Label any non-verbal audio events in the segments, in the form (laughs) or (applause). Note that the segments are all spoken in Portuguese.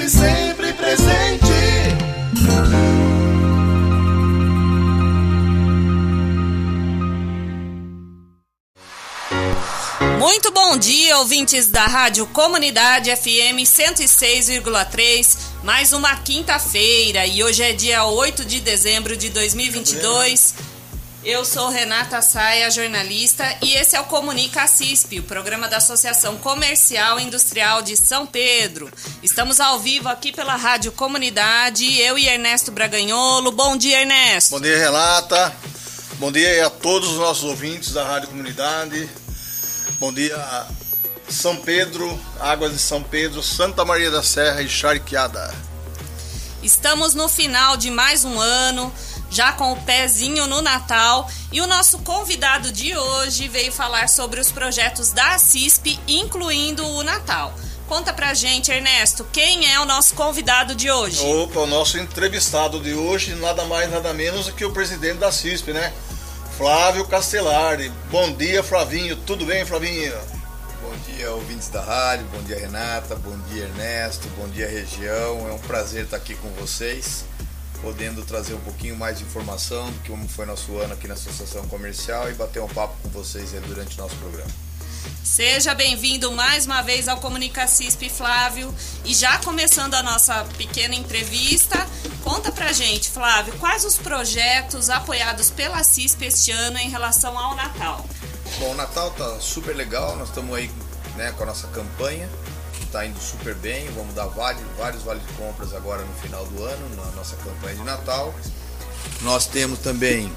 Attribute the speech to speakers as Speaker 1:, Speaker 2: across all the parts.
Speaker 1: CISP sempre presente.
Speaker 2: Muito bom dia, ouvintes da Rádio Comunidade FM 106,3. Mais uma quinta-feira e hoje é dia 8 de dezembro de 2022. Eu sou Renata Saia, jornalista, e esse é o Comunica CISP, o programa da Associação Comercial e Industrial de São Pedro. Estamos ao vivo aqui pela Rádio Comunidade, eu e Ernesto Braganholo. Bom dia, Ernesto.
Speaker 3: Bom dia, Renata. Bom dia a todos os nossos ouvintes da Rádio Comunidade. Bom dia, São Pedro, Águas de São Pedro, Santa Maria da Serra e Charqueada.
Speaker 2: Estamos no final de mais um ano, já com o pezinho no Natal, e o nosso convidado de hoje veio falar sobre os projetos da CISP, incluindo o Natal. Conta pra gente, Ernesto, quem é o nosso convidado de hoje?
Speaker 3: Opa, o nosso entrevistado de hoje, nada mais, nada menos do que o presidente da CISP, né? Flávio Castellari. Bom dia, Flavinho. Tudo bem, Flavinho?
Speaker 4: Bom dia, ouvintes da rádio. Bom dia, Renata. Bom dia, Ernesto. Bom dia, região. É um prazer estar aqui com vocês, podendo trazer um pouquinho mais de informação do que como foi nosso ano aqui na Associação Comercial e bater um papo com vocês durante o nosso programa.
Speaker 2: Seja bem-vindo mais uma vez ao Comunica CISP, Flávio. E já começando a nossa pequena entrevista, conta pra gente, Flávio, quais os projetos apoiados pela CISP este ano em relação ao Natal?
Speaker 4: Bom, o Natal tá super legal, nós estamos aí né, com a nossa campanha, está indo super bem, vamos dar vários, vários vales de compras agora no final do ano, na nossa campanha de Natal. Nós temos também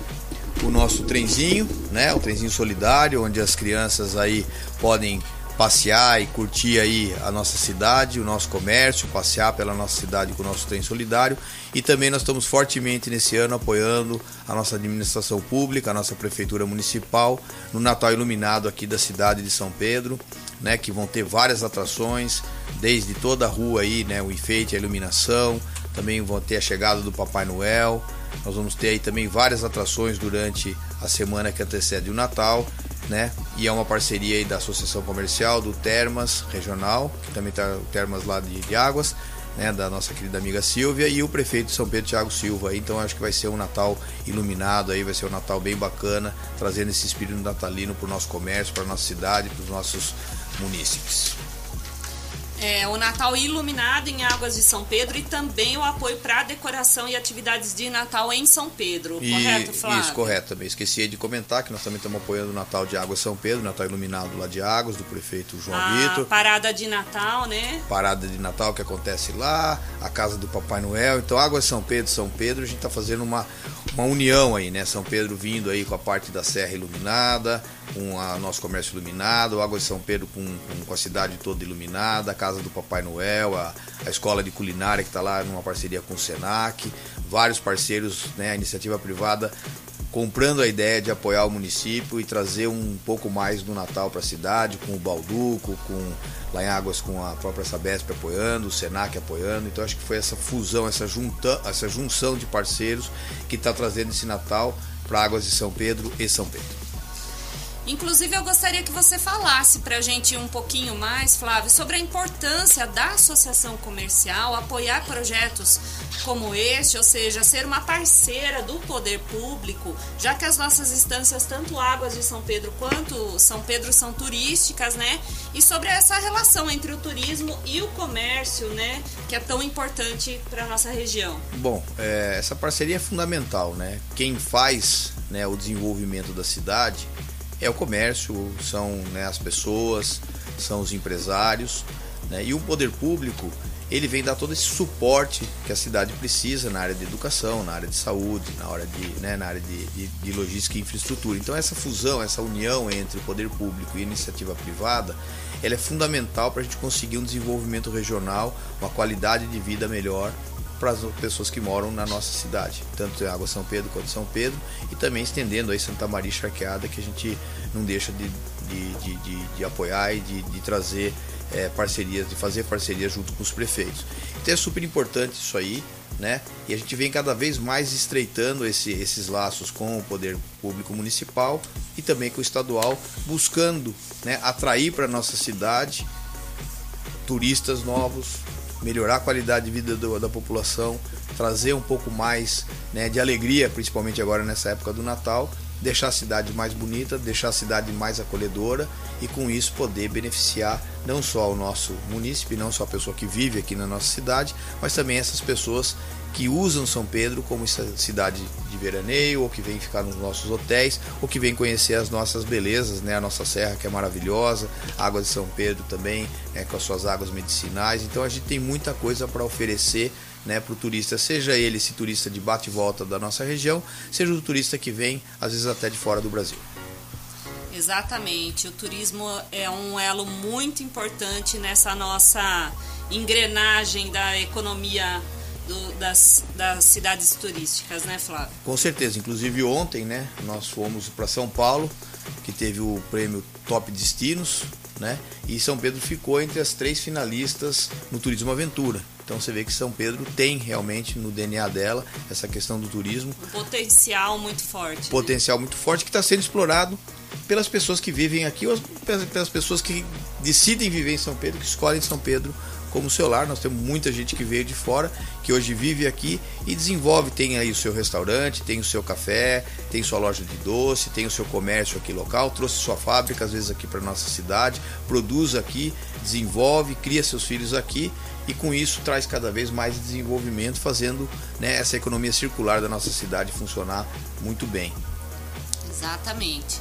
Speaker 4: o nosso trenzinho, né? O trenzinho solidário, onde as crianças aí podem passear e curtir aí a nossa cidade, o nosso comércio, passear pela nossa cidade com o nosso trem solidário. E também nós estamos fortemente nesse ano apoiando a nossa administração pública, a nossa prefeitura municipal no Natal Iluminado aqui da cidade de São Pedro, né, que vão ter várias atrações, desde toda a rua aí, né, o enfeite, a iluminação, também vão ter a chegada do Papai Noel, nós vamos ter aí também várias atrações durante a semana que antecede o Natal, né? E é uma parceria aí da Associação Comercial, do Termas Regional, que também está o Termas lá de, de Águas, né? Da nossa querida amiga Silvia e o prefeito de São Pedro, Tiago Silva. Então acho que vai ser um Natal iluminado aí, vai ser um Natal bem bacana, trazendo esse espírito natalino para o nosso comércio, para a nossa cidade, para os nossos munícipes
Speaker 2: é, o Natal iluminado em Águas de São Pedro e também o apoio para a decoração e atividades de Natal em São Pedro,
Speaker 4: e,
Speaker 2: correto, Flávio?
Speaker 4: Isso, correto também. Esqueci de comentar que nós também estamos apoiando o Natal de Águas São Pedro, Natal iluminado lá de Águas, do prefeito João
Speaker 2: a
Speaker 4: Vitor.
Speaker 2: parada de Natal, né?
Speaker 4: Parada de Natal que acontece lá, a casa do Papai Noel. Então, Águas São Pedro, São Pedro, a gente está fazendo uma, uma união aí, né? São Pedro vindo aí com a parte da Serra iluminada, com o nosso comércio iluminado, Águas de São Pedro com, com, com, a cidade toda iluminada, a casa do Papai Noel, a, a escola de culinária que está lá numa parceria com o Senac, vários parceiros, né, a iniciativa privada comprando a ideia de apoiar o município e trazer um pouco mais do Natal para a cidade, com o Balduco, com lá em Águas com a própria Sabesp apoiando, o Senac apoiando. Então acho que foi essa fusão, essa, junta, essa junção de parceiros que está trazendo esse Natal para Águas de São Pedro e São Pedro.
Speaker 2: Inclusive, eu gostaria que você falasse para a gente um pouquinho mais, Flávio, sobre a importância da associação comercial apoiar projetos como este, ou seja, ser uma parceira do poder público, já que as nossas instâncias, tanto Águas de São Pedro quanto São Pedro, são turísticas, né? E sobre essa relação entre o turismo e o comércio, né? Que é tão importante para a nossa região.
Speaker 4: Bom, é, essa parceria é fundamental, né? Quem faz né, o desenvolvimento da cidade é o comércio, são né, as pessoas, são os empresários. Né? E o poder público ele vem dar todo esse suporte que a cidade precisa na área de educação, na área de saúde, na, hora de, né, na área de, de, de logística e infraestrutura. Então essa fusão, essa união entre o poder público e a iniciativa privada, ela é fundamental para a gente conseguir um desenvolvimento regional, uma qualidade de vida melhor para as pessoas que moram na nossa cidade, tanto em Água São Pedro quanto São Pedro, e também estendendo aí Santa Maria Charqueada, que a gente não deixa de, de, de, de, de apoiar e de, de trazer é, parcerias, de fazer parcerias junto com os prefeitos. Então é super importante isso aí, né? E a gente vem cada vez mais estreitando esse, esses laços com o poder público municipal e também com o estadual, buscando né, atrair para nossa cidade turistas novos, melhorar a qualidade de vida do, da população, trazer um pouco mais né, de alegria, principalmente agora nessa época do Natal, deixar a cidade mais bonita, deixar a cidade mais acolhedora e com isso poder beneficiar não só o nosso munícipe, não só a pessoa que vive aqui na nossa cidade, mas também essas pessoas que usam São Pedro como cidade de veraneio, ou que vêm ficar nos nossos hotéis, ou que vêm conhecer as nossas belezas, né? a nossa serra que é maravilhosa, a água de São Pedro também, né? com as suas águas medicinais. Então a gente tem muita coisa para oferecer né, para o turista, seja ele esse turista de bate volta da nossa região, seja o turista que vem, às vezes até de fora do Brasil.
Speaker 2: Exatamente, o turismo é um elo muito importante nessa nossa engrenagem da economia do, das, das cidades turísticas, né, Flávio?
Speaker 4: Com certeza. Inclusive ontem, né, nós fomos para São Paulo, que teve o prêmio Top Destinos, né? E São Pedro ficou entre as três finalistas no Turismo Aventura. Então você vê que São Pedro tem realmente no DNA dela essa questão do turismo.
Speaker 2: Um potencial muito forte. Né?
Speaker 4: Potencial né? muito forte que está sendo explorado pelas pessoas que vivem aqui ou pelas pessoas que decidem viver em São Pedro, que escolhem São Pedro como seu lar. Nós temos muita gente que veio de fora, que hoje vive aqui e desenvolve, tem aí o seu restaurante, tem o seu café, tem sua loja de doce, tem o seu comércio aqui local, trouxe sua fábrica às vezes aqui para nossa cidade, produz aqui, desenvolve, cria seus filhos aqui e com isso traz cada vez mais desenvolvimento, fazendo né, essa economia circular da nossa cidade funcionar muito bem.
Speaker 2: Exatamente.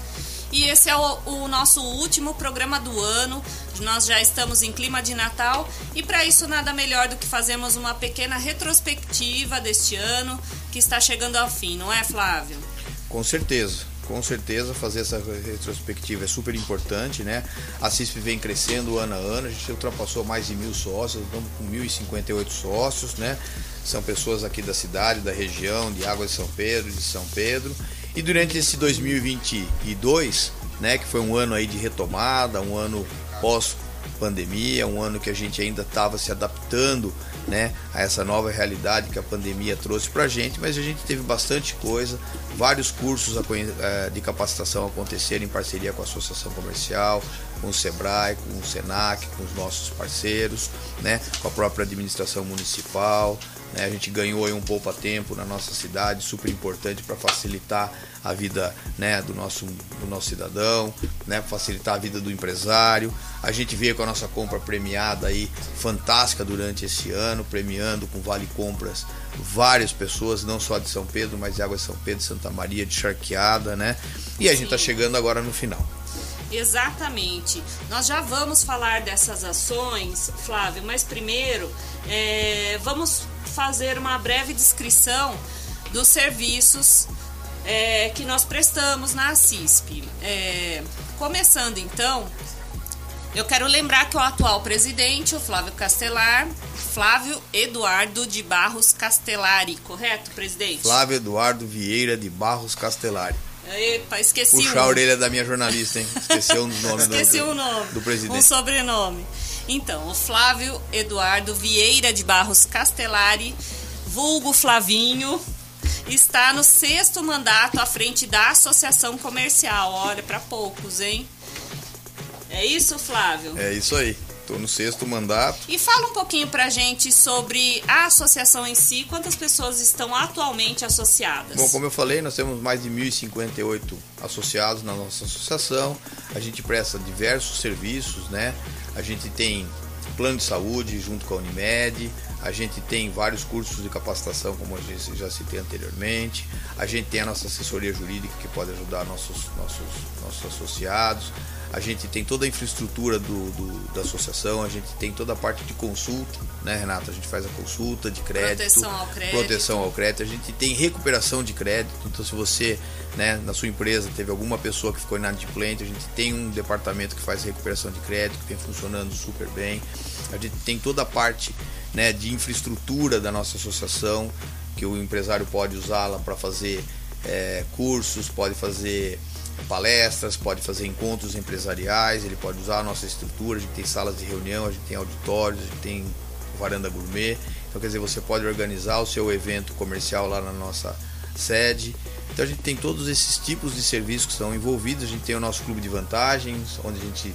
Speaker 2: E esse é o, o, nosso último programa do ano. Nós já estamos em clima de Natal e para isso nada melhor do que fazermos uma pequena retrospectiva deste ano que está chegando ao fim, não é, Flávio?
Speaker 4: Com certeza. Com certeza fazer essa retrospectiva é super importante, né? A CISP vem crescendo ano a ano, a gente ultrapassou mais de mil sócios, estamos com 1.058 sócios, né? São pessoas aqui da cidade, da região, de Águas de São Pedro, de São Pedro. E durante esse 2022, né, que foi um ano aí de retomada, um ano pós pandemia, um ano que a gente ainda estava se adaptando né, a essa nova realidade que a pandemia trouxe para a gente, mas a gente teve bastante coisa, vários cursos eh, de capacitação aconteceram em parceria com a Associação Comercial, com o Sebrae, com o Senac, com os nossos parceiros, né, com a própria administração municipal, né? A gente ganhou aí um poupa-tempo na nossa cidade, super importante para facilitar a vida né, do, nosso, do nosso cidadão, né, facilitar a vida do empresário. A gente veio com a nossa compra premiada aí, fantástica durante esse ano, premiando com vale compras várias pessoas, não só de São Pedro, mas de Água de São Pedro, Santa Maria, de Charqueada, né? E a gente está chegando agora no final.
Speaker 2: Exatamente. Nós já vamos falar dessas ações, Flávio, mas primeiro é, vamos fazer uma breve descrição dos serviços é, que nós prestamos na CISP. É, começando então, eu quero lembrar que o atual presidente, o Flávio Castelar, Flávio Eduardo de Barros Castellari, correto, presidente?
Speaker 4: Flávio Eduardo Vieira de Barros Castellari.
Speaker 2: Epa, esqueci
Speaker 4: Puxar um. a orelha da minha jornalista, hein? Esqueceu o (laughs) nome
Speaker 2: Esqueci do, o nome.
Speaker 4: do presidente.
Speaker 2: Um sobrenome. Então, o Flávio Eduardo Vieira de Barros Castellari, vulgo Flavinho, está no sexto mandato à frente da Associação Comercial. Olha, para poucos, hein? É isso, Flávio?
Speaker 4: É isso aí. Estou no sexto mandato.
Speaker 2: E fala um pouquinho pra gente sobre a associação em si, quantas pessoas estão atualmente associadas?
Speaker 4: Bom, como eu falei, nós temos mais de 1.058 associados na nossa associação. A gente presta diversos serviços, né? A gente tem plano de saúde junto com a Unimed, a gente tem vários cursos de capacitação, como eu já citei anteriormente, a gente tem a nossa assessoria jurídica que pode ajudar nossos, nossos, nossos associados, a gente tem toda a infraestrutura do, do, da associação, a gente tem toda a parte de consulta, né, Renata? A gente faz a consulta de crédito,
Speaker 2: proteção ao crédito,
Speaker 4: proteção ao crédito. a gente tem recuperação de crédito. Então, se você, né, na sua empresa teve alguma pessoa que ficou inadimplente, a gente tem um departamento que faz recuperação de crédito, que vem funcionando super bem. A gente tem toda a parte né, de infraestrutura da nossa associação, que o empresário pode usá-la para fazer é, cursos, pode fazer palestras, pode fazer encontros empresariais, ele pode usar a nossa estrutura, a gente tem salas de reunião, a gente tem auditórios, a gente tem varanda gourmet. Então quer dizer, você pode organizar o seu evento comercial lá na nossa sede. Então a gente tem todos esses tipos de serviços que estão envolvidos. A gente tem o nosso clube de vantagens, onde a gente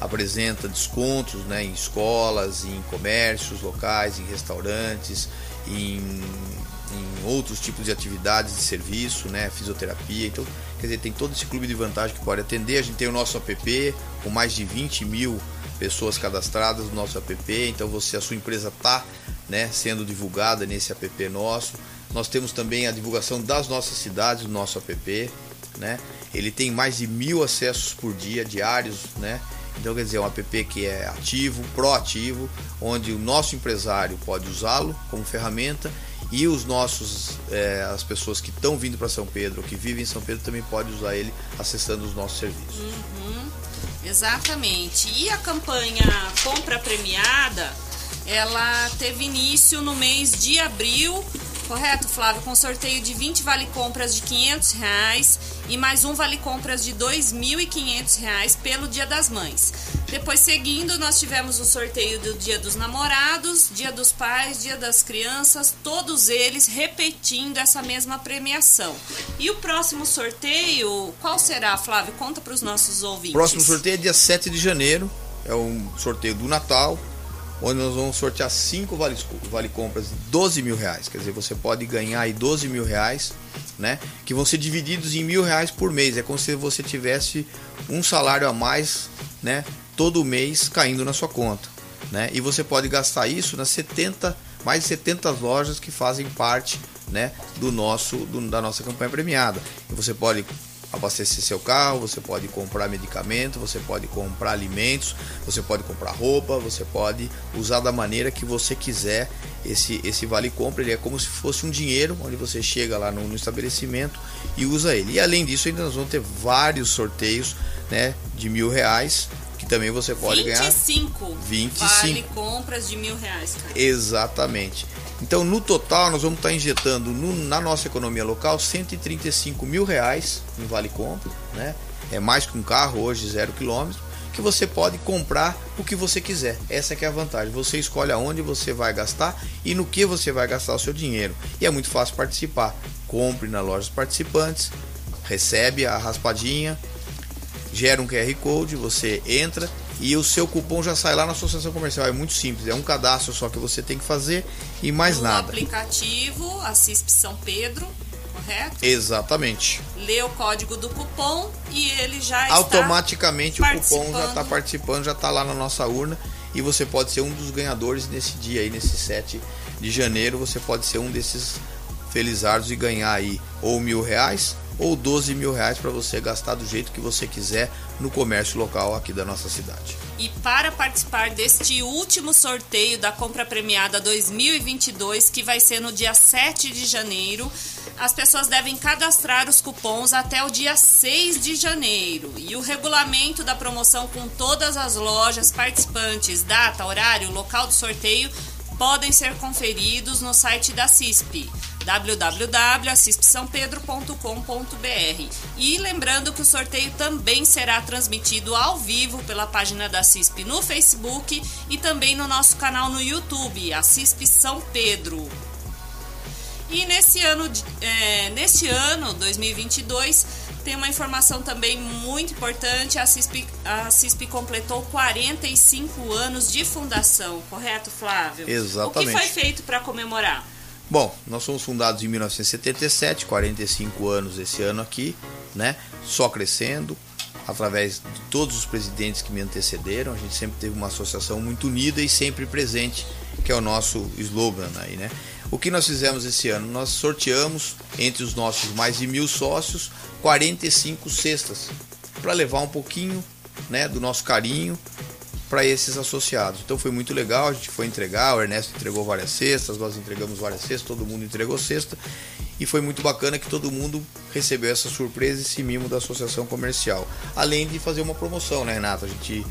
Speaker 4: apresenta descontos né, em escolas, em comércios locais, em restaurantes, em em outros tipos de atividades de serviço, né, fisioterapia. Então, quer dizer, tem todo esse clube de vantagem que pode atender. A gente tem o nosso app com mais de 20 mil pessoas cadastradas no nosso app. Então, você, a sua empresa está né, sendo divulgada nesse app nosso. Nós temos também a divulgação das nossas cidades no nosso app. Né? Ele tem mais de mil acessos por dia diários, né? Então, quer dizer, é um app que é ativo, proativo, onde o nosso empresário pode usá-lo como ferramenta e os nossos, é, as pessoas que estão vindo para São Pedro, que vivem em São Pedro, também podem usar ele acessando os nossos serviços.
Speaker 2: Uhum, exatamente. E a campanha Compra Premiada, ela teve início no mês de abril Correto, Flávio? Com sorteio de 20 vale compras de 500 reais e mais um vale compras de 2.500 reais pelo Dia das Mães. Depois, seguindo, nós tivemos o sorteio do Dia dos Namorados, Dia dos Pais, Dia das Crianças, todos eles repetindo essa mesma premiação. E o próximo sorteio, qual será, Flávio? Conta para os nossos ouvintes.
Speaker 4: Próximo sorteio é dia 7 de janeiro, é um sorteio do Natal onde nós vamos sortear cinco vale, vale compras de 12 mil reais. Quer dizer, você pode ganhar aí 12 mil reais, né? Que vão ser divididos em mil reais por mês. É como se você tivesse um salário a mais, né? Todo mês caindo na sua conta, né? E você pode gastar isso nas 70, mais de 70 lojas que fazem parte, né? Do nosso, do, da nossa campanha premiada. E você pode abastecer seu carro, você pode comprar medicamento, você pode comprar alimentos, você pode comprar roupa, você pode usar da maneira que você quiser esse, esse vale compra. Ele é como se fosse um dinheiro, onde você chega lá no, no estabelecimento e usa ele. E além disso, ainda nós vamos ter vários sorteios né, de mil reais também você pode
Speaker 2: 25
Speaker 4: ganhar
Speaker 2: 25 vale compras de mil reais. Cara.
Speaker 4: Exatamente. Então, no total, nós vamos estar injetando no, na nossa economia local 135 mil reais em vale compra, né? É mais que um carro hoje, zero quilômetro, que você pode comprar o que você quiser. Essa é, é a vantagem. Você escolhe aonde você vai gastar e no que você vai gastar o seu dinheiro. E é muito fácil participar. Compre na loja dos participantes, recebe a raspadinha, gera um QR Code, você entra e o seu cupom já sai lá na associação comercial. É muito simples, é um cadastro só que você tem que fazer e mais
Speaker 2: no
Speaker 4: nada.
Speaker 2: No aplicativo, a CISP São Pedro, correto?
Speaker 4: Exatamente.
Speaker 2: Lê o código do cupom e ele já
Speaker 4: Automaticamente o cupom já está participando, já está lá na nossa urna e você pode ser um dos ganhadores nesse dia aí, nesse 7 de janeiro. Você pode ser um desses felizardos e ganhar aí ou mil reais ou 12 mil reais para você gastar do jeito que você quiser no comércio local aqui da nossa cidade.
Speaker 2: E para participar deste último sorteio da compra premiada 2022, que vai ser no dia 7 de janeiro, as pessoas devem cadastrar os cupons até o dia 6 de janeiro. E o regulamento da promoção com todas as lojas participantes, data, horário, local do sorteio podem ser conferidos no site da CISP www.acispsampedro.com.br. E lembrando que o sorteio também será transmitido ao vivo pela página da CISP no Facebook e também no nosso canal no YouTube, a CISP São Pedro. E nesse ano, é, neste ano 2022, tem uma informação também muito importante: a CISP, a CISP completou 45 anos de fundação, correto, Flávio?
Speaker 4: Exatamente.
Speaker 2: O que foi feito para comemorar?
Speaker 4: Bom, nós somos fundados em 1977, 45 anos esse ano aqui, né? Só crescendo, através de todos os presidentes que me antecederam. A gente sempre teve uma associação muito unida e sempre presente, que é o nosso slogan aí, né? O que nós fizemos esse ano? Nós sorteamos entre os nossos mais de mil sócios 45 cestas para levar um pouquinho né, do nosso carinho para esses associados. Então foi muito legal, a gente foi entregar, o Ernesto entregou várias cestas, nós entregamos várias cestas, todo mundo entregou cesta e foi muito bacana que todo mundo recebeu essa surpresa, esse mimo da associação comercial. Além de fazer uma promoção, né, Renato? A gente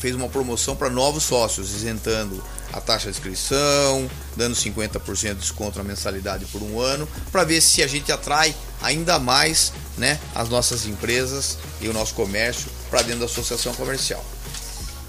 Speaker 4: fez uma promoção para novos sócios, isentando a taxa de inscrição, dando 50% de desconto na mensalidade por um ano, para ver se a gente atrai ainda mais né, as nossas empresas e o nosso comércio para dentro da associação comercial.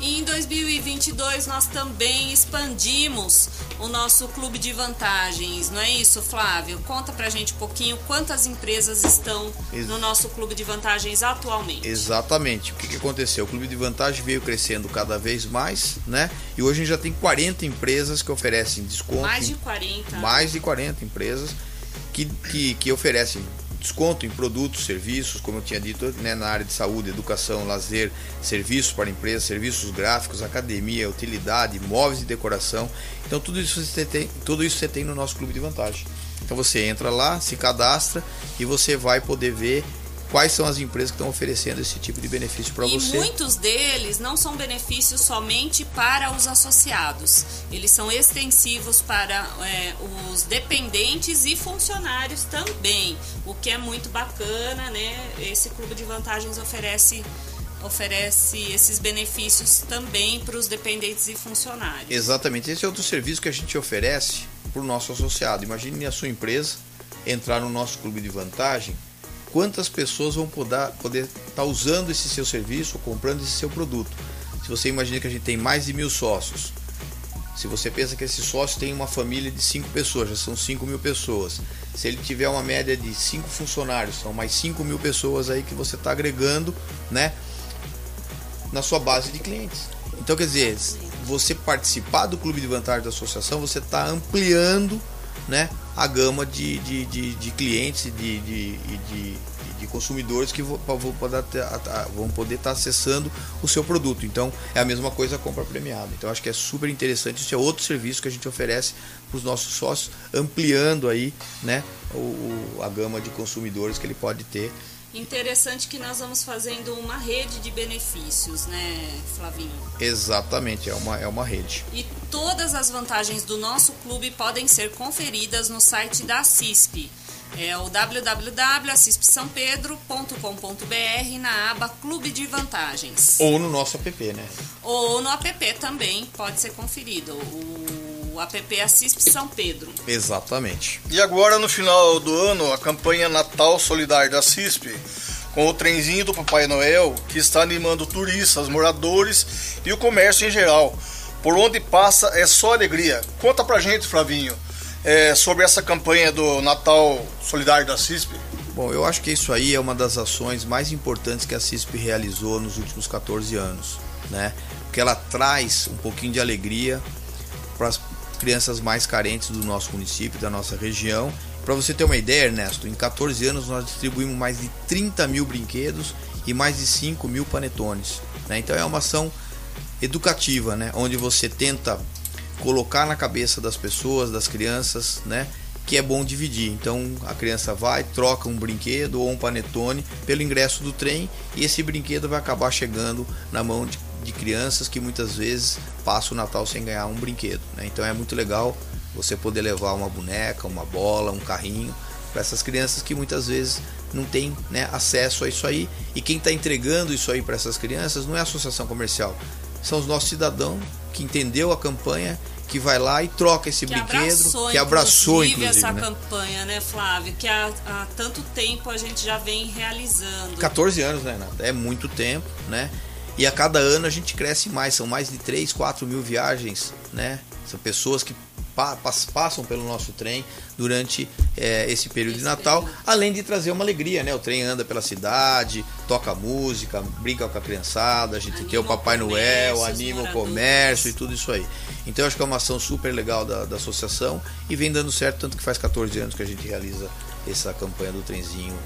Speaker 2: E em 2022 nós também expandimos o nosso clube de vantagens, não é isso, Flávio? Conta pra gente um pouquinho quantas empresas estão no nosso clube de vantagens atualmente.
Speaker 4: Exatamente. O que, que aconteceu? O clube de vantagens veio crescendo cada vez mais, né? E hoje a gente já tem 40 empresas que oferecem desconto.
Speaker 2: Mais de 40.
Speaker 4: Mais de 40 empresas que, que, que oferecem desconto em produtos, serviços, como eu tinha dito, né, na área de saúde, educação, lazer, serviços para empresas, serviços gráficos, academia, utilidade, móveis e decoração. Então tudo isso você tem, tudo isso você tem no nosso clube de vantagem. Então você entra lá, se cadastra e você vai poder ver quais são as empresas que estão oferecendo esse tipo de benefício para você.
Speaker 2: E muitos deles não são benefícios somente para os associados, eles são extensivos para é, os dependentes e funcionários também, o que é muito bacana, né? Esse clube de vantagens oferece oferece esses benefícios também para os dependentes e funcionários.
Speaker 4: Exatamente, esse é outro serviço que a gente oferece para o nosso associado. Imagine a sua empresa entrar no nosso clube de vantagem quantas pessoas vão poder estar tá usando esse seu serviço comprando esse seu produto. Se você imagina que a gente tem mais de mil sócios, se você pensa que esse sócio tem uma família de cinco pessoas, já são 5 mil pessoas. Se ele tiver uma média de cinco funcionários, são mais 5 mil pessoas aí que você está agregando, né? Na sua base de clientes. Então, quer dizer, você participar do clube de vantagem da associação, você está ampliando né, a gama de, de, de, de clientes e de, de, de, de, consumidores que vão, poder, vão poder estar acessando o seu produto. Então é a mesma coisa a compra premiada. Então acho que é super interessante. Isso é outro serviço que a gente oferece para os nossos sócios, ampliando aí né, o, a gama de consumidores que ele pode ter
Speaker 2: Interessante que nós vamos fazendo uma rede de benefícios, né, Flavinho?
Speaker 4: Exatamente, é uma, é uma rede.
Speaker 2: E todas as vantagens do nosso clube podem ser conferidas no site da CISP. É o www.acispsampedro.com.br na aba Clube de Vantagens.
Speaker 4: Ou no nosso app, né?
Speaker 2: Ou no app também pode ser conferido. O o app Assisp São Pedro.
Speaker 4: Exatamente.
Speaker 3: E agora, no final do ano, a campanha Natal Solidário da CISP, com o trenzinho do Papai Noel, que está animando turistas, moradores e o comércio em geral. Por onde passa é só alegria. Conta pra gente, Flavinho, é, sobre essa campanha do Natal Solidário da CISP.
Speaker 4: Bom, eu acho que isso aí é uma das ações mais importantes que a CISP realizou nos últimos 14 anos, né? Porque ela traz um pouquinho de alegria para as crianças mais carentes do nosso município, da nossa região. Para você ter uma ideia, Ernesto, em 14 anos nós distribuímos mais de 30 mil brinquedos e mais de 5 mil panetones. Né? Então é uma ação educativa, né? onde você tenta colocar na cabeça das pessoas, das crianças, né? que é bom dividir. Então a criança vai, troca um brinquedo ou um panetone pelo ingresso do trem e esse brinquedo vai acabar chegando na mão de de crianças que muitas vezes passam o Natal sem ganhar um brinquedo. Né? Então é muito legal você poder levar uma boneca, uma bola, um carrinho para essas crianças que muitas vezes não têm né, acesso a isso aí. E quem está entregando isso aí para essas crianças não é a associação comercial, são os nossos cidadãos que entendeu a campanha que vai lá e troca esse
Speaker 2: que
Speaker 4: brinquedo,
Speaker 2: abraçou,
Speaker 4: que abraçou inclusive,
Speaker 2: essa
Speaker 4: né?
Speaker 2: campanha, né, Flávio? Que há, há, tanto tempo a gente já vem realizando.
Speaker 4: 14 anos, né, Renata? É muito tempo, né? E a cada ano a gente cresce mais, são mais de 3, 4 mil viagens, né? São pessoas que pa passam pelo nosso trem durante é, esse período esse de Natal, período. além de trazer uma alegria, né? O trem anda pela cidade, toca música, brinca com a criançada, a gente anima tem o Papai o Noel, anima o comércio e tudo isso aí. Então eu acho que é uma ação super legal da, da associação e vem dando certo, tanto que faz 14 anos que a gente realiza essa campanha do trenzinho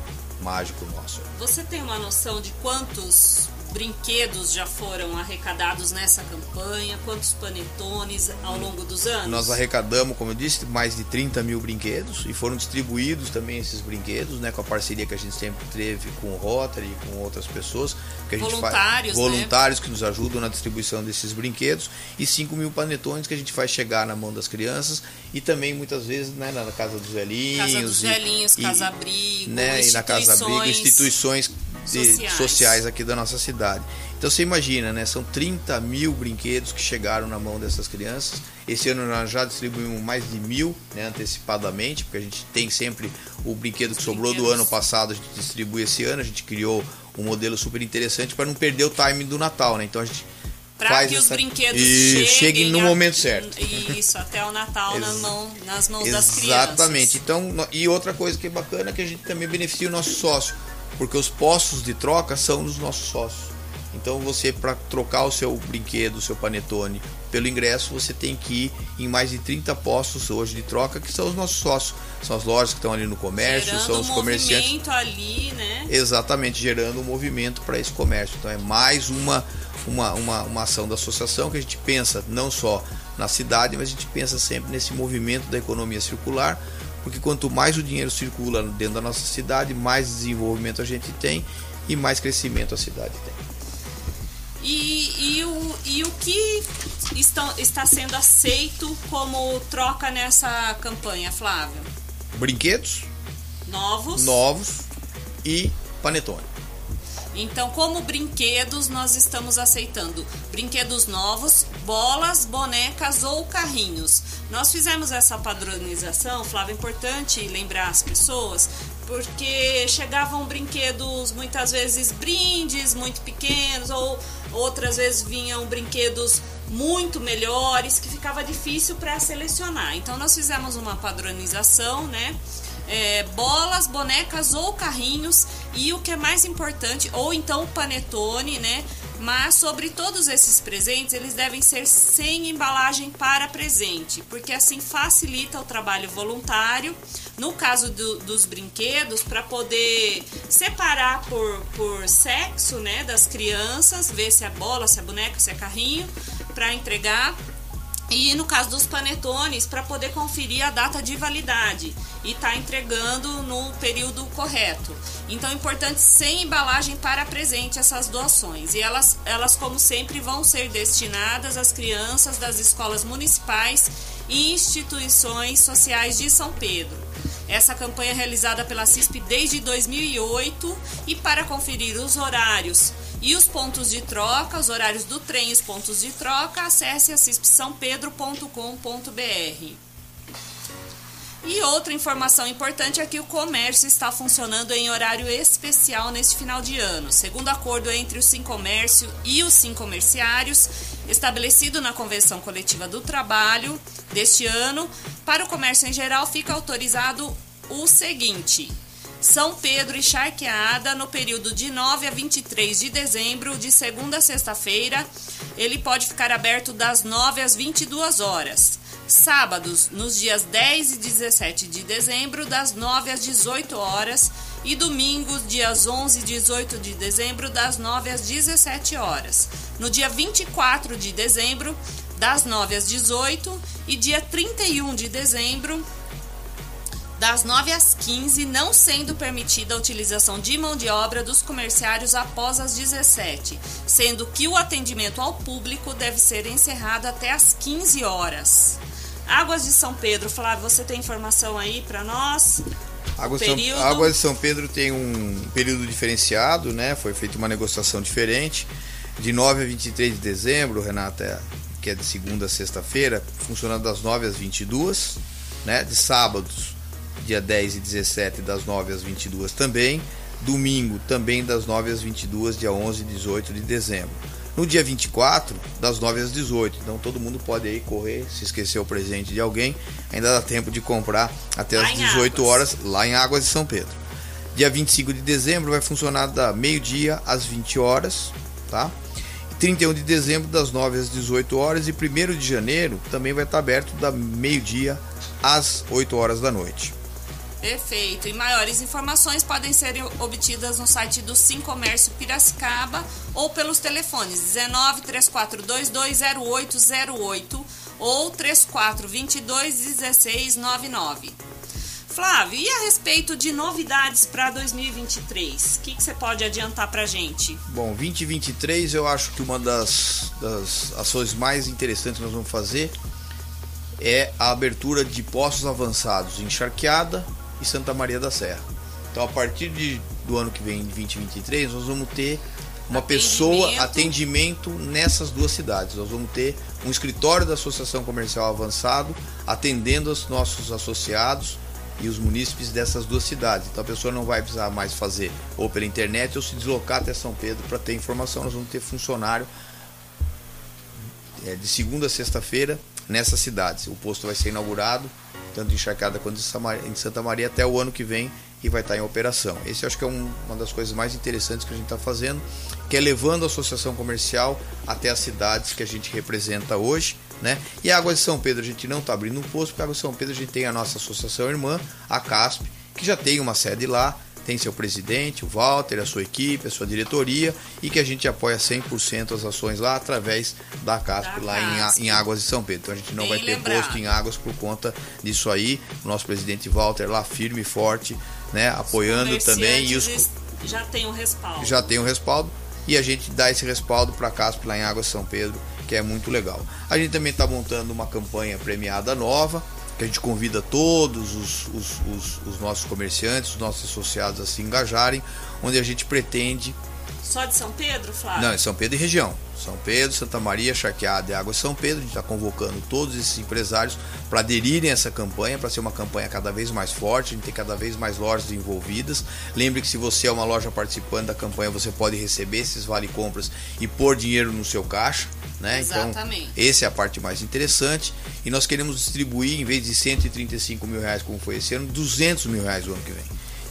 Speaker 4: mágico nosso.
Speaker 2: Você tem uma noção de quantos brinquedos já foram arrecadados nessa campanha? Quantos panetones ao longo dos anos?
Speaker 4: Nós arrecadamos, como eu disse, mais de 30 mil brinquedos e foram distribuídos também esses brinquedos, né, com a parceria que a gente sempre teve com o Rotary e com outras pessoas. Que a gente
Speaker 2: voluntários,
Speaker 4: faz, voluntários né? que nos ajudam na distribuição desses brinquedos e 5 mil panetones que a gente faz chegar na mão das crianças e também muitas vezes né, na casa dos velhinhos.
Speaker 2: Casa dos
Speaker 4: e,
Speaker 2: velhinhos, casa abrigo,
Speaker 4: né, e na casa abrigo, instituições sociais. sociais aqui da nossa cidade. Então você imagina, né? São 30 mil brinquedos que chegaram na mão dessas crianças. Esse ano nós já distribuímos mais de mil né, antecipadamente, porque a gente tem sempre o brinquedo que sobrou do ano passado, a gente distribui esse ano. A gente criou um modelo super interessante para não perder o timing do Natal, né? Então a gente
Speaker 2: para que essa... os brinquedos
Speaker 4: e
Speaker 2: cheguem,
Speaker 4: cheguem no a... momento certo.
Speaker 2: Isso, até o Natal nas, mão, nas mãos
Speaker 4: Exatamente.
Speaker 2: das crianças.
Speaker 4: Exatamente. Então, e outra coisa que é bacana é que a gente também beneficia o nosso sócio porque os postos de troca são dos nossos sócios. Então você para trocar o seu brinquedo, o seu panetone pelo ingresso, você tem que ir em mais de 30 postos hoje de troca, que são os nossos sócios. São as lojas que estão ali no comércio,
Speaker 2: gerando
Speaker 4: são os
Speaker 2: um
Speaker 4: comerciantes.
Speaker 2: movimento ali, né?
Speaker 4: Exatamente, gerando um movimento para esse comércio. Então é mais uma, uma, uma, uma ação da associação que a gente pensa não só na cidade, mas a gente pensa sempre nesse movimento da economia circular porque quanto mais o dinheiro circula dentro da nossa cidade, mais desenvolvimento a gente tem e mais crescimento a cidade tem.
Speaker 2: E, e, o, e o que estão, está sendo aceito como troca nessa campanha, Flávio?
Speaker 4: Brinquedos
Speaker 2: novos,
Speaker 4: novos e panetone.
Speaker 2: Então, como brinquedos, nós estamos aceitando brinquedos novos, bolas, bonecas ou carrinhos. Nós fizemos essa padronização, Flávio, é importante lembrar as pessoas, porque chegavam brinquedos muitas vezes brindes muito pequenos ou outras vezes vinham brinquedos muito melhores que ficava difícil para selecionar. Então nós fizemos uma padronização, né? É, bolas, bonecas ou carrinhos e o que é mais importante, ou então o panetone, né? Mas sobre todos esses presentes, eles devem ser sem embalagem para presente, porque assim facilita o trabalho voluntário. No caso do, dos brinquedos, para poder separar por, por sexo né, das crianças, ver se é bola, se é boneca, se é carrinho, para entregar e no caso dos panetones, para poder conferir a data de validade e tá entregando no período correto. Então é importante sem embalagem para presente essas doações. E elas, elas como sempre, vão ser destinadas às crianças das escolas municipais e instituições sociais de São Pedro. Essa campanha é realizada pela CISP desde 2008 e para conferir os horários e os pontos de troca, os horários do trem os pontos de troca, acesse assispsampedro.com.br. E outra informação importante é que o comércio está funcionando em horário especial neste final de ano. Segundo acordo entre o Sim Comércio e os Sim Comerciários, estabelecido na Convenção Coletiva do Trabalho deste ano, para o comércio em geral fica autorizado o seguinte: são Pedro e Charqueada, no período de 9 a 23 de dezembro, de segunda a sexta-feira. Ele pode ficar aberto das 9 às 22 horas. Sábados, nos dias 10 e 17 de dezembro, das 9 às 18 horas. E domingos, dias 11 e 18 de dezembro, das 9 às 17 horas. No dia 24 de dezembro, das 9 às 18 e dia 31 de dezembro, das 9 às 15, não sendo permitida a utilização de mão de obra dos comerciários após as 17, sendo que o atendimento ao público deve ser encerrado até às 15 horas. Águas de São Pedro, Flávio, você tem informação aí para nós?
Speaker 4: Águas, São, Águas de São Pedro tem um período diferenciado, né? Foi feita uma negociação diferente. De 9 a 23 de dezembro, Renata, que é de segunda a sexta-feira, funcionando das 9 às 22, né? De sábados dia 10 e 17, das 9 às 22 também. Domingo, também das 9 às 22, dia 11 e 18 de dezembro. No dia 24, das 9 às 18. Então todo mundo pode aí correr, se esquecer o presente de alguém, ainda dá tempo de comprar até
Speaker 2: lá
Speaker 4: as 18 horas lá em Águas de São Pedro. Dia 25 de dezembro vai funcionar da meio-dia às 20 horas, tá? 31 de dezembro das 9 às 18 horas e 1 de janeiro também vai estar aberto da meio-dia às 8 horas da noite.
Speaker 2: Perfeito. E maiores informações podem ser obtidas no site do Sim Comércio Piracicaba ou pelos telefones 19 34220808 ou 3422 1699. Flávio, e a respeito de novidades para 2023? O que, você pode adiantar para gente?
Speaker 4: Bom, 2023 eu acho que uma das, das ações mais interessantes que nós vamos fazer é a abertura de postos avançados em Charqueada e Santa Maria da Serra. Então, a partir de, do ano que vem, 2023, nós vamos ter uma atendimento. pessoa, atendimento nessas duas cidades. Nós vamos ter um escritório da Associação Comercial Avançado atendendo os nossos associados e os munícipes dessas duas cidades. Então a pessoa não vai precisar mais fazer ou pela internet ou se deslocar até São Pedro para ter informação. Nós vamos ter funcionário é, de segunda a sexta-feira nessas cidades. O posto vai ser inaugurado tanto em Charcada quanto em Santa Maria até o ano que vem e vai estar em operação. Esse acho que é um, uma das coisas mais interessantes que a gente está fazendo, que é levando a associação comercial até as cidades que a gente representa hoje. Né? E a Água de São Pedro a gente não está abrindo um posto, porque a Água de São Pedro a gente tem a nossa associação irmã, a CASP, que já tem uma sede lá, tem seu presidente, o Walter, a sua equipe, a sua diretoria e que a gente apoia 100% as ações lá através da CASP da lá Casp. Em, em, Águas de São Pedro. Então a gente não Bem vai ter lembrado. posto em Águas por conta disso aí. O nosso presidente Walter lá firme e forte, né, apoiando também e os
Speaker 2: já tem um respaldo.
Speaker 4: Já tem um respaldo e a gente dá esse respaldo para a CASP lá em Águas de São Pedro, que é muito legal. A gente também está montando uma campanha premiada nova, que a gente convida todos os, os, os, os, nossos comerciantes, os nossos associados a se engajarem, onde a gente pretende.
Speaker 2: Só de São Pedro, Flávio?
Speaker 4: Não, é São Pedro e região. São Pedro, Santa Maria, Charqueada e Água São Pedro. A gente está convocando todos esses empresários para aderirem a essa campanha, para ser uma campanha cada vez mais forte, a gente tem cada vez mais lojas envolvidas. Lembre que se você é uma loja participando da campanha, você pode receber esses vale compras e pôr dinheiro no seu caixa. Né? Então, Exatamente. Então, essa é a parte mais interessante. E nós queremos distribuir, em vez de 135 mil reais, como foi esse ano, 200 mil reais no ano que vem.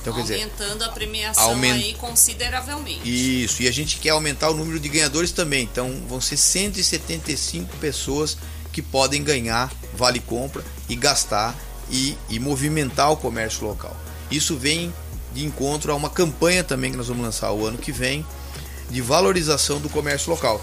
Speaker 2: Então, Aumentando dizer, a premiação aument... aí consideravelmente.
Speaker 4: Isso, e a gente quer aumentar o número de ganhadores também. Então vão ser 175 pessoas que podem ganhar vale compra e gastar e, e movimentar o comércio local. Isso vem de encontro a uma campanha também que nós vamos lançar o ano que vem de valorização do comércio local.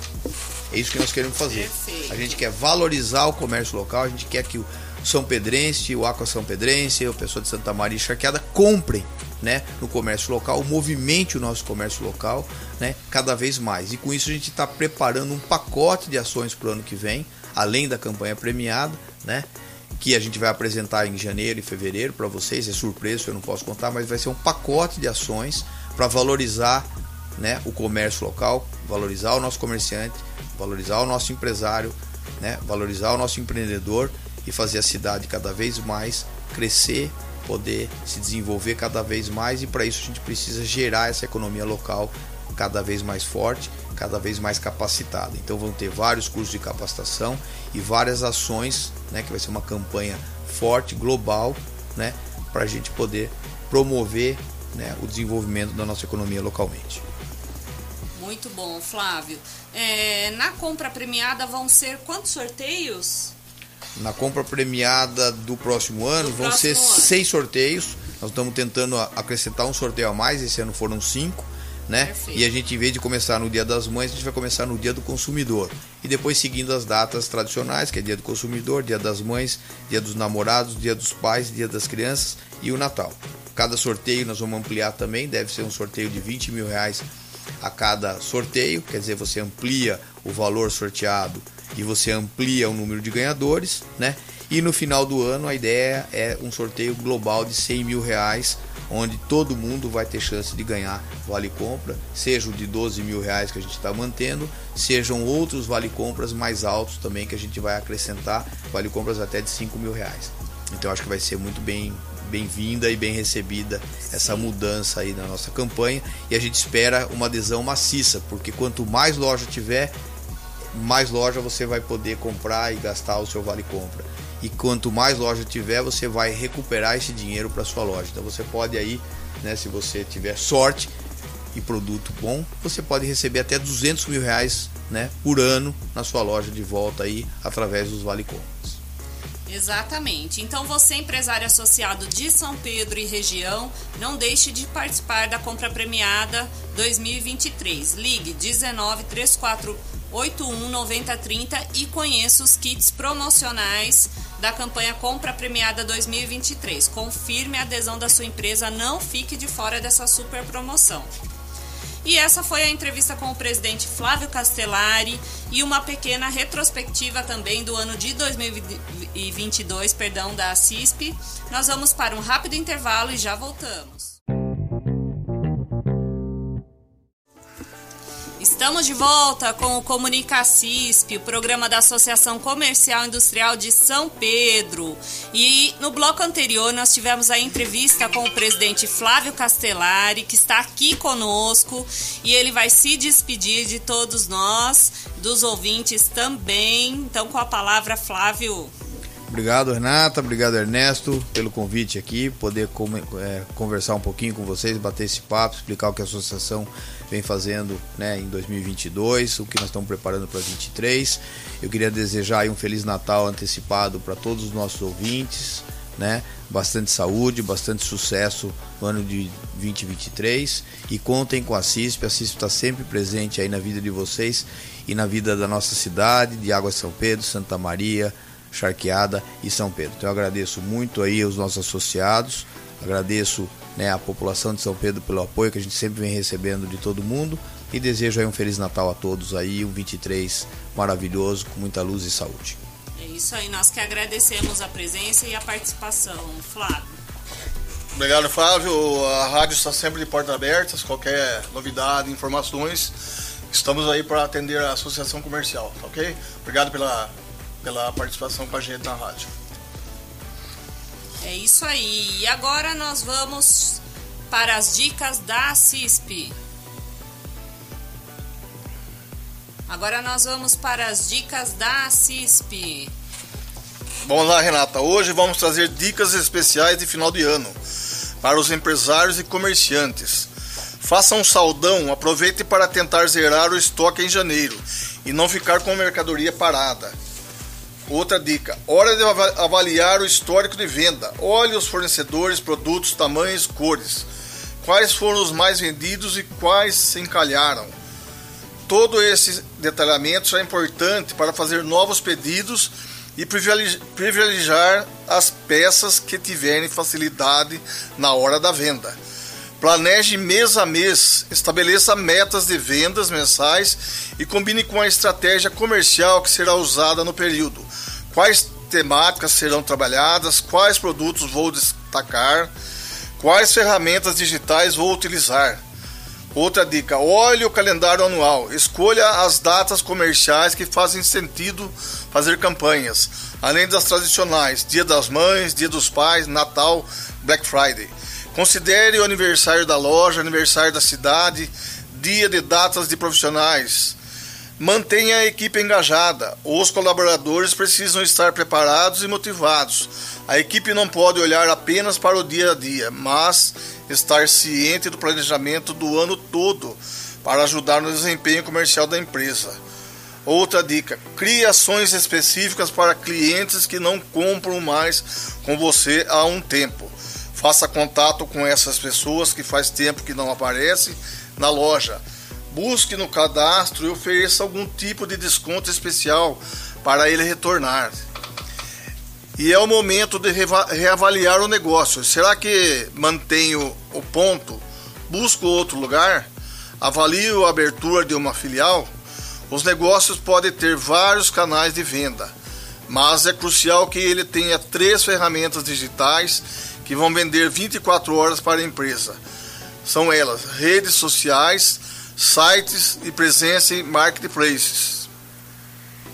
Speaker 4: É isso que nós queremos fazer. Perfeito. A gente quer valorizar o comércio local, a gente quer que o São Pedrense, o Aqua São Pedrense, o pessoal de Santa Maria e Charqueada comprem né, no comércio local, movimente o nosso comércio local né, cada vez mais. E com isso a gente está preparando um pacote de ações para o ano que vem, além da campanha premiada, né, que a gente vai apresentar em janeiro e fevereiro para vocês. É surpresa, eu não posso contar, mas vai ser um pacote de ações para valorizar né, o comércio local, valorizar o nosso comerciante, valorizar o nosso empresário, né, valorizar o nosso empreendedor e fazer a cidade cada vez mais crescer, poder se desenvolver cada vez mais e para isso a gente precisa gerar essa economia local cada vez mais forte, cada vez mais capacitada. Então vão ter vários cursos de capacitação e várias ações, né, que vai ser uma campanha forte, global, né, para a gente poder promover né, o desenvolvimento da nossa economia localmente.
Speaker 2: Muito bom, Flávio. É, na compra premiada vão ser quantos sorteios?
Speaker 4: Na compra premiada do próximo ano do vão próximo ser ano. seis sorteios. Nós estamos tentando acrescentar um sorteio a mais, esse ano foram cinco. Né? Perfeito. E a gente, em vez de começar no Dia das Mães, a gente vai começar no Dia do Consumidor. E depois seguindo as datas tradicionais, que é Dia do Consumidor, Dia das Mães, Dia dos Namorados, Dia dos Pais, Dia das Crianças e o Natal. Cada sorteio nós vamos ampliar também, deve ser um sorteio de 20 mil reais a cada sorteio, quer dizer, você amplia o valor sorteado e você amplia o número de ganhadores, né? E no final do ano a ideia é um sorteio global de 100 mil reais, onde todo mundo vai ter chance de ganhar vale compra, seja o de 12 mil reais que a gente está mantendo, sejam outros vale compras mais altos também que a gente vai acrescentar, vale compras até de 5 mil reais. Então acho que vai ser muito bem bem-vinda e bem recebida essa mudança aí na nossa campanha e a gente espera uma adesão maciça, porque quanto mais loja tiver, mais loja você vai poder comprar e gastar o seu vale compra. E quanto mais loja tiver, você vai recuperar esse dinheiro para sua loja. Então você pode aí, né, se você tiver sorte e produto bom, você pode receber até 200 mil reais né, por ano na sua loja de volta aí através dos vale compras.
Speaker 2: Exatamente. Então você, empresário associado de São Pedro e região, não deixe de participar da compra premiada 2023. Ligue 19 34 81 9030 e conheça os kits promocionais da campanha Compra Premiada 2023. Confirme a adesão da sua empresa, não fique de fora dessa super promoção. E essa foi a entrevista com o presidente Flávio Castellari e uma pequena retrospectiva também do ano de 2022, perdão, da CISP. Nós vamos para um rápido intervalo e já voltamos. Estamos de volta com o Comunica CISP, o programa da Associação Comercial Industrial de São Pedro. E no bloco anterior nós tivemos a entrevista com o presidente Flávio Castellari, que está aqui conosco, e ele vai se despedir de todos nós, dos ouvintes também. Então, com a palavra, Flávio.
Speaker 4: Obrigado, Renata. Obrigado, Ernesto, pelo convite aqui, poder é, conversar um pouquinho com vocês, bater esse papo, explicar o que a associação vem fazendo né, em 2022, o que nós estamos preparando para 2023. Eu queria desejar um Feliz Natal antecipado para todos os nossos ouvintes, né? bastante saúde, bastante sucesso no ano de 2023 e contem com a CISP, a CISP está sempre presente aí na vida de vocês e na vida da nossa cidade, de Água São Pedro, Santa Maria, Charqueada e São Pedro. Então eu agradeço muito aí aos nossos associados, agradeço né, a população de São Pedro pelo apoio que a gente sempre vem recebendo de todo mundo e desejo aí um Feliz Natal a todos aí, um 23 maravilhoso, com muita luz e saúde.
Speaker 2: É isso aí, nós que agradecemos a presença e a participação. Flávio.
Speaker 3: Obrigado, Flávio. A rádio está sempre de portas abertas. Qualquer novidade, informações, estamos aí para atender a associação comercial, tá ok? Obrigado pela, pela participação com a gente na rádio.
Speaker 2: É isso aí. E agora nós vamos para as dicas da CISP. Agora nós vamos para as dicas da CISP.
Speaker 3: Vamos lá, Renata. Hoje vamos trazer dicas especiais de final de ano para os empresários e comerciantes. Faça um saldão, aproveite para tentar zerar o estoque em janeiro e não ficar com a mercadoria parada. Outra dica: hora de avaliar o histórico de venda. Olhe os fornecedores, produtos, tamanhos, cores. Quais foram os mais vendidos e quais se encalharam. Todo esse detalhamento é importante para fazer novos pedidos e privilegiar as peças que tiverem facilidade na hora da venda. Planeje mês a mês, estabeleça metas de vendas mensais e combine com a estratégia comercial que será usada no período. Quais temáticas serão trabalhadas, quais produtos vou destacar, quais ferramentas digitais vou utilizar. Outra dica: olhe o calendário anual. Escolha as datas comerciais que fazem sentido fazer campanhas, além das tradicionais: Dia das Mães, Dia dos Pais, Natal, Black Friday. Considere o aniversário da loja, aniversário da cidade, dia de datas de profissionais. Mantenha a equipe engajada. Os colaboradores precisam estar preparados e motivados. A equipe não pode olhar apenas para o dia a dia, mas estar ciente do planejamento do ano todo para ajudar no desempenho comercial da empresa. Outra dica: crie ações específicas para clientes que não compram mais com você há um tempo. Faça contato com essas pessoas que faz tempo que não aparecem na loja. Busque no cadastro e ofereça algum tipo de desconto especial para ele retornar. E é o momento de reavaliar o negócio. Será que mantenho o ponto? Busco outro lugar? Avalio a abertura de uma filial? Os negócios podem ter vários canais de venda, mas é crucial que ele tenha três ferramentas digitais que vão vender 24 horas para a empresa. São elas redes sociais, sites e presença em marketplaces.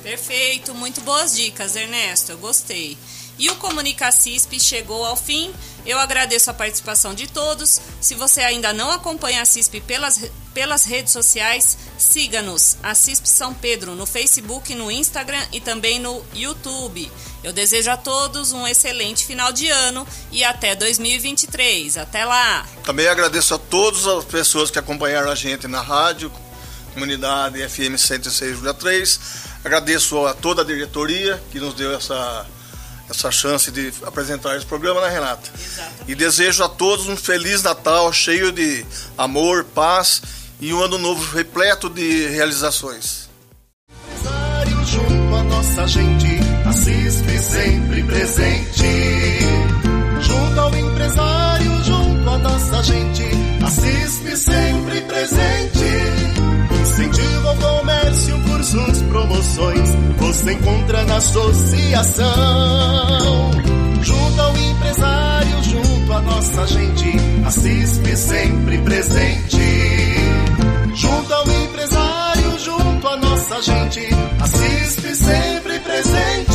Speaker 2: Perfeito, muito boas dicas, Ernesto. Eu gostei. E o Comunica CISP chegou ao fim. Eu agradeço a participação de todos. Se você ainda não acompanha a CISP pelas, pelas redes sociais, siga-nos, a CISP São Pedro, no Facebook, no Instagram e também no YouTube. Eu desejo a todos um excelente final de ano e até 2023. Até lá!
Speaker 3: Também agradeço a todas as pessoas que acompanharam a gente na rádio, comunidade FM 106,3. Agradeço a toda a diretoria que nos deu essa essa chance de apresentar esse programa, né, Renata?
Speaker 2: Exatamente.
Speaker 3: E desejo a todos um feliz Natal, cheio de amor, paz e um ano novo repleto de realizações.
Speaker 1: Junto à nossa gente, a CISP sempre presente. Junto ao empresário, junto à nossa gente, a CISP sempre presente. Cursos, promoções, você encontra na associação. Junto ao empresário, junto à nossa gente, a CISP sempre presente. Junto ao empresário, junto à nossa gente, a CISP sempre presente.